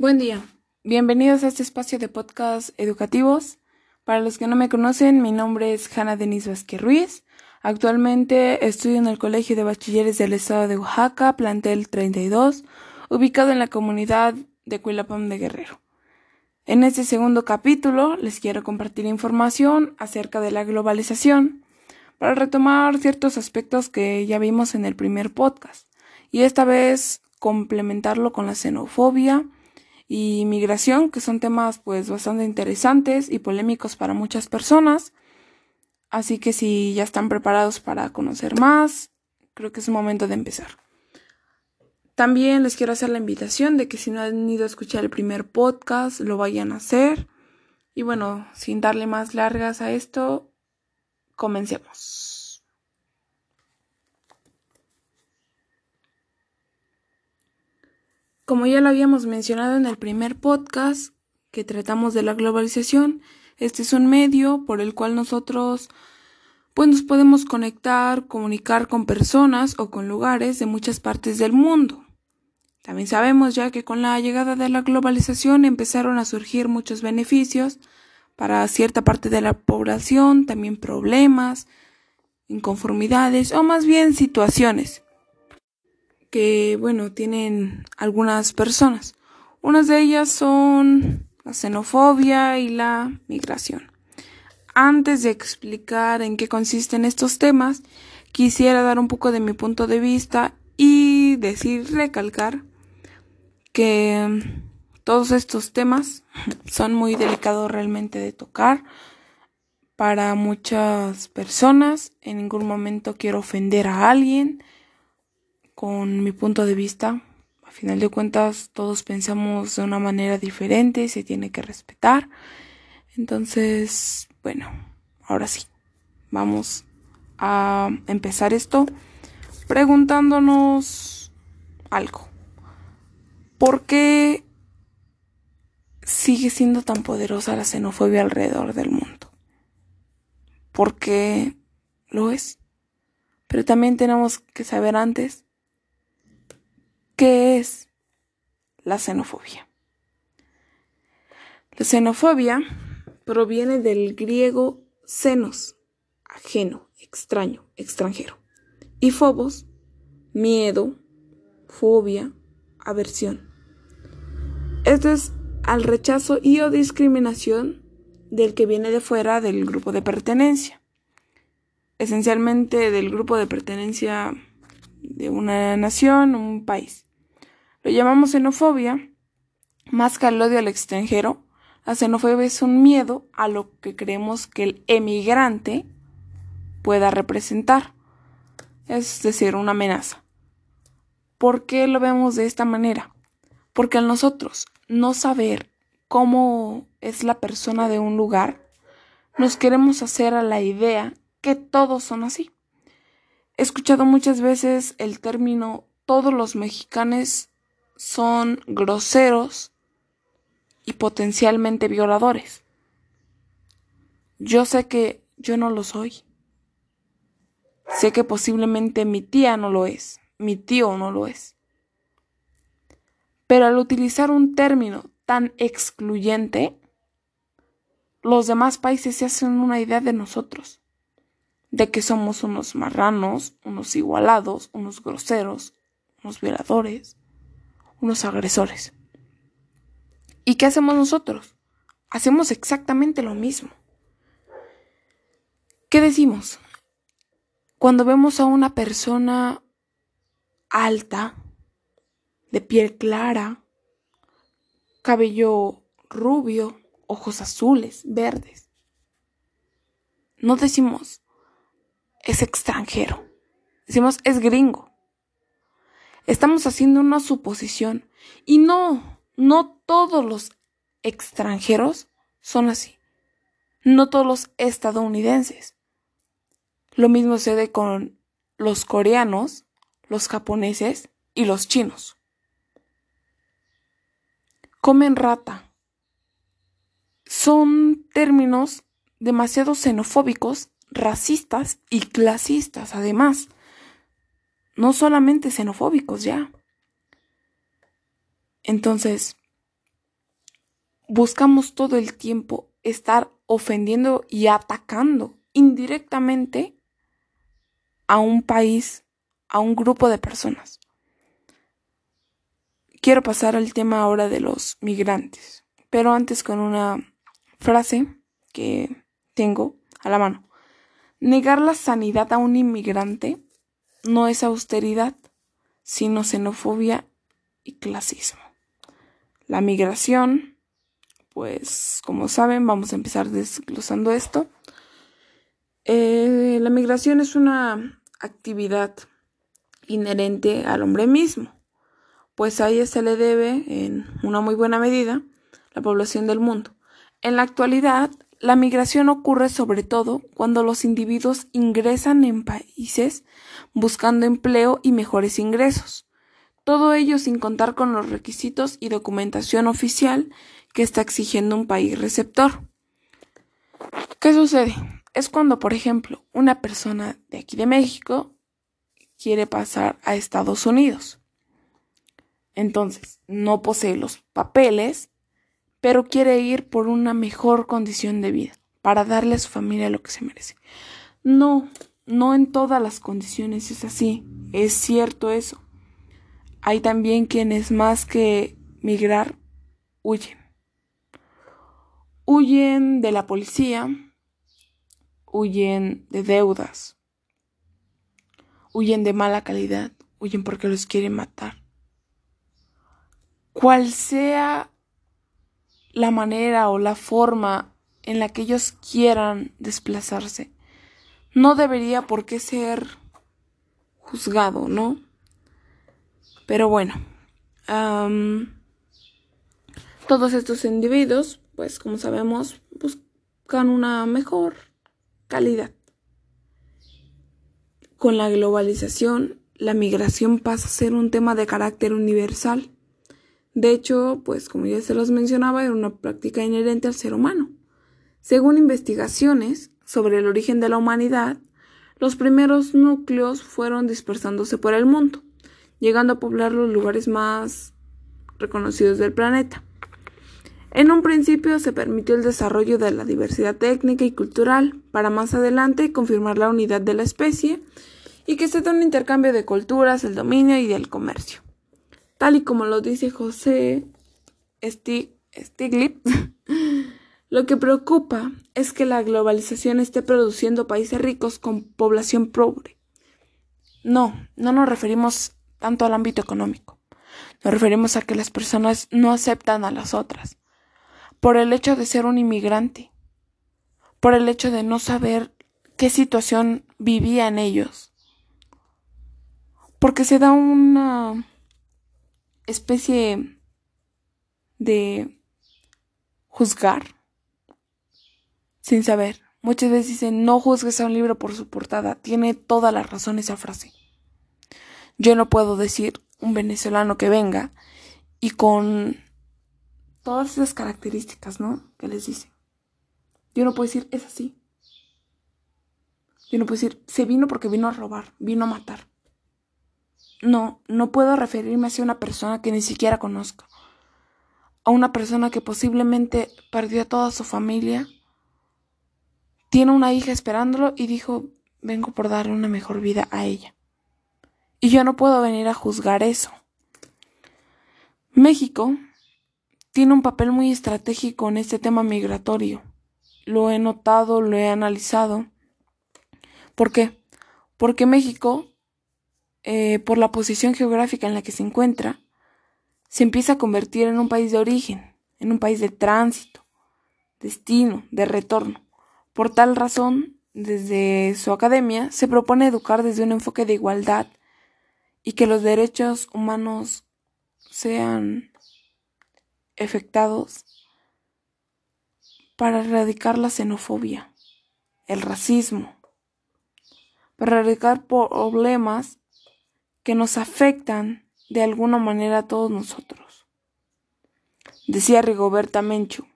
Buen día, bienvenidos a este espacio de podcast educativos. Para los que no me conocen, mi nombre es Hanna Denise Vázquez Ruiz. Actualmente estudio en el Colegio de Bachilleres del Estado de Oaxaca, plantel 32, ubicado en la comunidad de Cuilapam de Guerrero. En este segundo capítulo les quiero compartir información acerca de la globalización para retomar ciertos aspectos que ya vimos en el primer podcast y esta vez complementarlo con la xenofobia, y migración, que son temas pues bastante interesantes y polémicos para muchas personas. Así que si ya están preparados para conocer más, creo que es momento de empezar. También les quiero hacer la invitación de que si no han ido a escuchar el primer podcast, lo vayan a hacer. Y bueno, sin darle más largas a esto, comencemos. Como ya lo habíamos mencionado en el primer podcast que tratamos de la globalización, este es un medio por el cual nosotros pues nos podemos conectar, comunicar con personas o con lugares de muchas partes del mundo. También sabemos ya que con la llegada de la globalización empezaron a surgir muchos beneficios para cierta parte de la población, también problemas, inconformidades o más bien situaciones que, bueno, tienen algunas personas. Unas de ellas son la xenofobia y la migración. Antes de explicar en qué consisten estos temas, quisiera dar un poco de mi punto de vista y decir, recalcar que todos estos temas son muy delicados realmente de tocar para muchas personas. En ningún momento quiero ofender a alguien con mi punto de vista. A final de cuentas, todos pensamos de una manera diferente, se tiene que respetar. Entonces, bueno, ahora sí, vamos a empezar esto preguntándonos algo. ¿Por qué sigue siendo tan poderosa la xenofobia alrededor del mundo? Porque lo es. Pero también tenemos que saber antes ¿Qué es la xenofobia? La xenofobia proviene del griego xenos, ajeno, extraño, extranjero, y phobos, miedo, fobia, aversión. Esto es al rechazo y o discriminación del que viene de fuera del grupo de pertenencia. Esencialmente del grupo de pertenencia de una nación, un país. Lo llamamos xenofobia, más que al odio al extranjero. La xenofobia es un miedo a lo que creemos que el emigrante pueda representar, es decir, una amenaza. ¿Por qué lo vemos de esta manera? Porque al nosotros no saber cómo es la persona de un lugar, nos queremos hacer a la idea que todos son así. He escuchado muchas veces el término todos los mexicanos son groseros y potencialmente violadores. Yo sé que yo no lo soy. Sé que posiblemente mi tía no lo es, mi tío no lo es. Pero al utilizar un término tan excluyente, los demás países se hacen una idea de nosotros, de que somos unos marranos, unos igualados, unos groseros, unos violadores unos agresores. ¿Y qué hacemos nosotros? Hacemos exactamente lo mismo. ¿Qué decimos? Cuando vemos a una persona alta, de piel clara, cabello rubio, ojos azules, verdes, no decimos es extranjero, decimos es gringo. Estamos haciendo una suposición. Y no, no todos los extranjeros son así. No todos los estadounidenses. Lo mismo sucede con los coreanos, los japoneses y los chinos. Comen rata. Son términos demasiado xenofóbicos, racistas y clasistas, además no solamente xenofóbicos ya. Entonces, buscamos todo el tiempo estar ofendiendo y atacando indirectamente a un país, a un grupo de personas. Quiero pasar al tema ahora de los migrantes, pero antes con una frase que tengo a la mano. Negar la sanidad a un inmigrante no es austeridad, sino xenofobia y clasismo. La migración, pues como saben, vamos a empezar desglosando esto. Eh, la migración es una actividad inherente al hombre mismo, pues a ella se le debe, en una muy buena medida, la población del mundo. En la actualidad, la migración ocurre sobre todo cuando los individuos ingresan en países buscando empleo y mejores ingresos todo ello sin contar con los requisitos y documentación oficial que está exigiendo un país receptor. ¿Qué sucede? Es cuando, por ejemplo, una persona de aquí de México quiere pasar a Estados Unidos. Entonces, no posee los papeles, pero quiere ir por una mejor condición de vida, para darle a su familia lo que se merece. No, no en todas las condiciones es así. Es cierto eso hay también quienes más que migrar huyen. Huyen de la policía, huyen de deudas, huyen de mala calidad, huyen porque los quieren matar. Cual sea la manera o la forma en la que ellos quieran desplazarse, no debería por qué ser juzgado, ¿no? Pero bueno, todos estos individuos, pues como sabemos, buscan una mejor calidad. Con la globalización, la migración pasa a ser un tema de carácter universal. De hecho, pues como ya se los mencionaba, era una práctica inherente al ser humano. Según investigaciones sobre el origen de la humanidad, los primeros núcleos fueron dispersándose por el mundo llegando a poblar los lugares más reconocidos del planeta. En un principio se permitió el desarrollo de la diversidad técnica y cultural, para más adelante confirmar la unidad de la especie y que se dé un intercambio de culturas, el dominio y del comercio. Tal y como lo dice José Stiglitz, lo que preocupa es que la globalización esté produciendo países ricos con población pobre. No, no nos referimos tanto al ámbito económico. Nos referimos a que las personas no aceptan a las otras por el hecho de ser un inmigrante, por el hecho de no saber qué situación vivían ellos, porque se da una especie de juzgar sin saber. Muchas veces dicen no juzgues a un libro por su portada. Tiene toda la razón esa frase. Yo no puedo decir un venezolano que venga y con todas esas características, ¿no? Que les dice. Yo no puedo decir, es así. Yo no puedo decir, se vino porque vino a robar, vino a matar. No, no puedo referirme a una persona que ni siquiera conozco. A una persona que posiblemente perdió a toda su familia, tiene una hija esperándolo y dijo, vengo por darle una mejor vida a ella. Y yo no puedo venir a juzgar eso. México tiene un papel muy estratégico en este tema migratorio. Lo he notado, lo he analizado. ¿Por qué? Porque México, eh, por la posición geográfica en la que se encuentra, se empieza a convertir en un país de origen, en un país de tránsito, destino, de retorno. Por tal razón, desde su academia se propone educar desde un enfoque de igualdad, y que los derechos humanos sean efectados para erradicar la xenofobia, el racismo, para erradicar problemas que nos afectan de alguna manera a todos nosotros. Decía Rigoberta Menchu,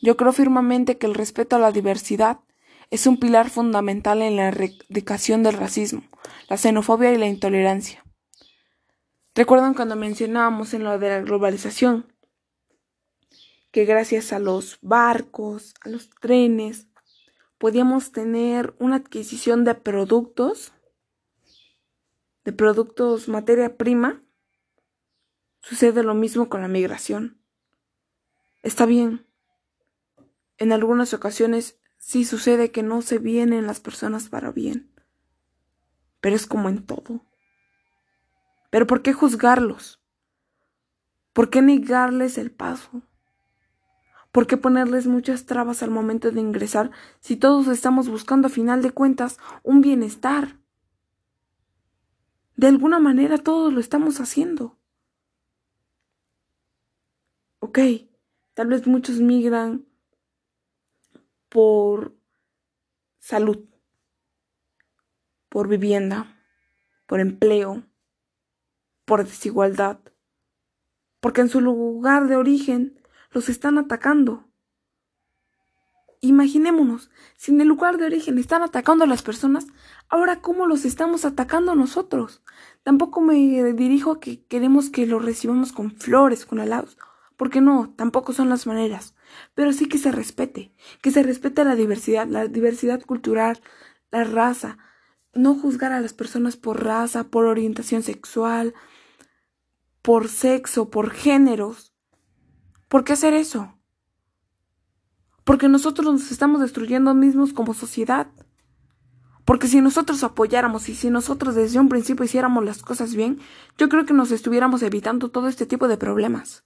yo creo firmemente que el respeto a la diversidad es un pilar fundamental en la erradicación del racismo, la xenofobia y la intolerancia. ¿Recuerdan cuando mencionábamos en lo de la globalización? que gracias a los barcos, a los trenes, podíamos tener una adquisición de productos, de productos materia prima, sucede lo mismo con la migración. Está bien. En algunas ocasiones sí sucede que no se vienen las personas para bien. Pero es como en todo. Pero ¿por qué juzgarlos? ¿Por qué negarles el paso? ¿Por qué ponerles muchas trabas al momento de ingresar si todos estamos buscando a final de cuentas un bienestar? De alguna manera todos lo estamos haciendo. Ok, tal vez muchos migran por salud, por vivienda, por empleo, por desigualdad, porque en su lugar de origen los están atacando. Imaginémonos, si en el lugar de origen están atacando a las personas, ahora cómo los estamos atacando nosotros. Tampoco me dirijo a que queremos que los recibamos con flores, con halagos, porque no, tampoco son las maneras, pero sí que se respete, que se respete la diversidad, la diversidad cultural, la raza, no juzgar a las personas por raza, por orientación sexual, por sexo, por géneros. ¿Por qué hacer eso? Porque nosotros nos estamos destruyendo mismos como sociedad. Porque si nosotros apoyáramos y si nosotros desde un principio hiciéramos las cosas bien, yo creo que nos estuviéramos evitando todo este tipo de problemas.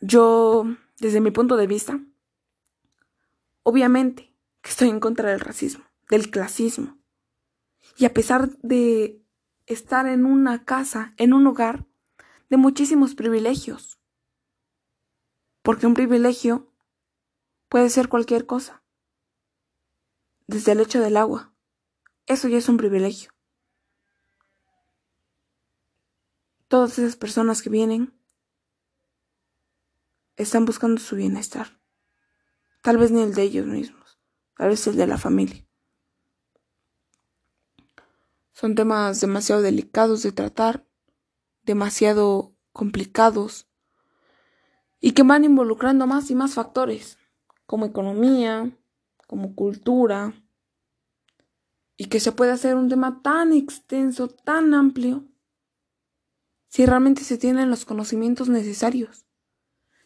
Yo, desde mi punto de vista, obviamente que estoy en contra del racismo, del clasismo. Y a pesar de estar en una casa, en un hogar, de muchísimos privilegios, porque un privilegio puede ser cualquier cosa. Desde el hecho del agua. Eso ya es un privilegio. Todas esas personas que vienen están buscando su bienestar. Tal vez ni el de ellos mismos, tal vez el de la familia. Son temas demasiado delicados de tratar, demasiado complicados y que van involucrando más y más factores, como economía, como cultura, y que se puede hacer un tema tan extenso, tan amplio, si realmente se tienen los conocimientos necesarios.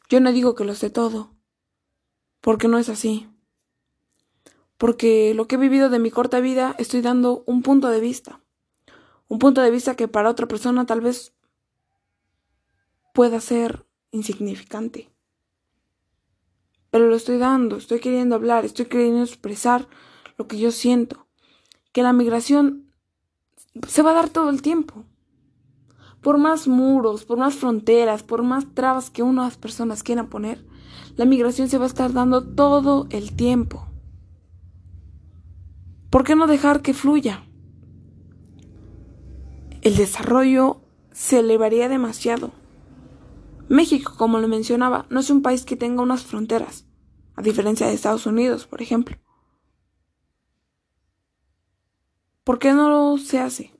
Yo no digo que lo sé todo, porque no es así. Porque lo que he vivido de mi corta vida estoy dando un punto de vista. Un punto de vista que para otra persona tal vez pueda ser insignificante. Pero lo estoy dando, estoy queriendo hablar, estoy queriendo expresar lo que yo siento. Que la migración se va a dar todo el tiempo. Por más muros, por más fronteras, por más trabas que unas personas quieran poner, la migración se va a estar dando todo el tiempo. ¿Por qué no dejar que fluya? El desarrollo se elevaría demasiado. México, como lo mencionaba, no es un país que tenga unas fronteras, a diferencia de Estados Unidos, por ejemplo. ¿Por qué no se hace?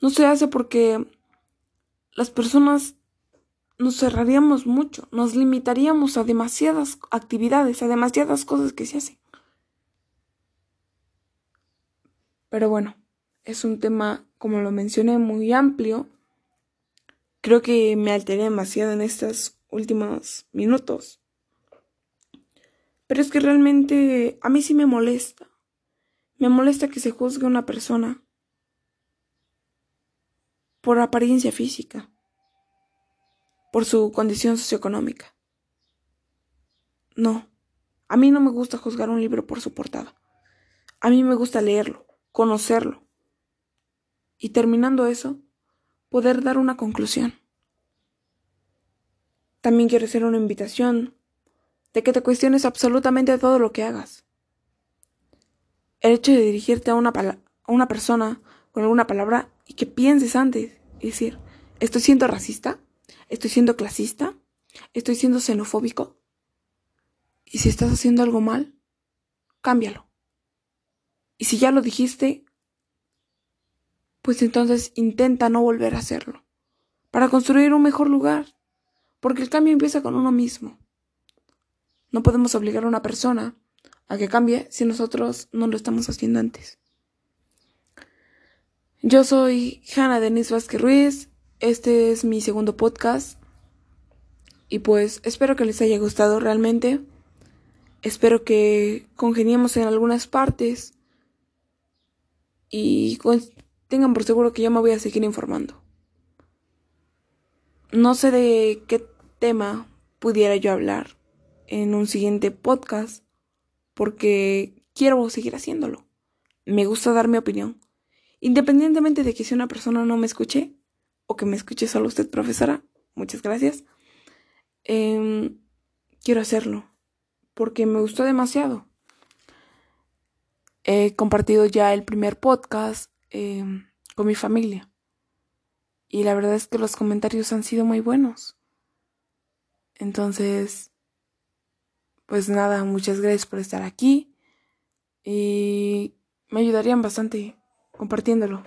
No se hace porque las personas nos cerraríamos mucho, nos limitaríamos a demasiadas actividades, a demasiadas cosas que se hacen. Pero bueno, es un tema, como lo mencioné, muy amplio Creo que me alteré demasiado en estos últimos minutos. Pero es que realmente a mí sí me molesta. Me molesta que se juzgue una persona por apariencia física, por su condición socioeconómica. No, a mí no me gusta juzgar un libro por su portada. A mí me gusta leerlo, conocerlo. Y terminando eso, poder dar una conclusión. También quiero hacer una invitación de que te cuestiones absolutamente todo lo que hagas. El hecho de dirigirte a una, a una persona con alguna palabra y que pienses antes y decir, ¿estoy siendo racista? ¿Estoy siendo clasista? ¿Estoy siendo xenofóbico? Y si estás haciendo algo mal, cámbialo. Y si ya lo dijiste, pues entonces intenta no volver a hacerlo, para construir un mejor lugar, porque el cambio empieza con uno mismo. No podemos obligar a una persona a que cambie si nosotros no lo estamos haciendo antes. Yo soy Hanna Denise Vázquez Ruiz, este es mi segundo podcast y pues espero que les haya gustado realmente. Espero que congeniemos en algunas partes y tengan por seguro que yo me voy a seguir informando. No sé de qué tema pudiera yo hablar en un siguiente podcast porque quiero seguir haciéndolo. Me gusta dar mi opinión. Independientemente de que si una persona no me escuche o que me escuche solo usted, profesora, muchas gracias. Em, quiero hacerlo porque me gustó demasiado. He compartido ya el primer podcast em, con mi familia y la verdad es que los comentarios han sido muy buenos. Entonces, pues nada, muchas gracias por estar aquí y me ayudarían bastante compartiéndolo.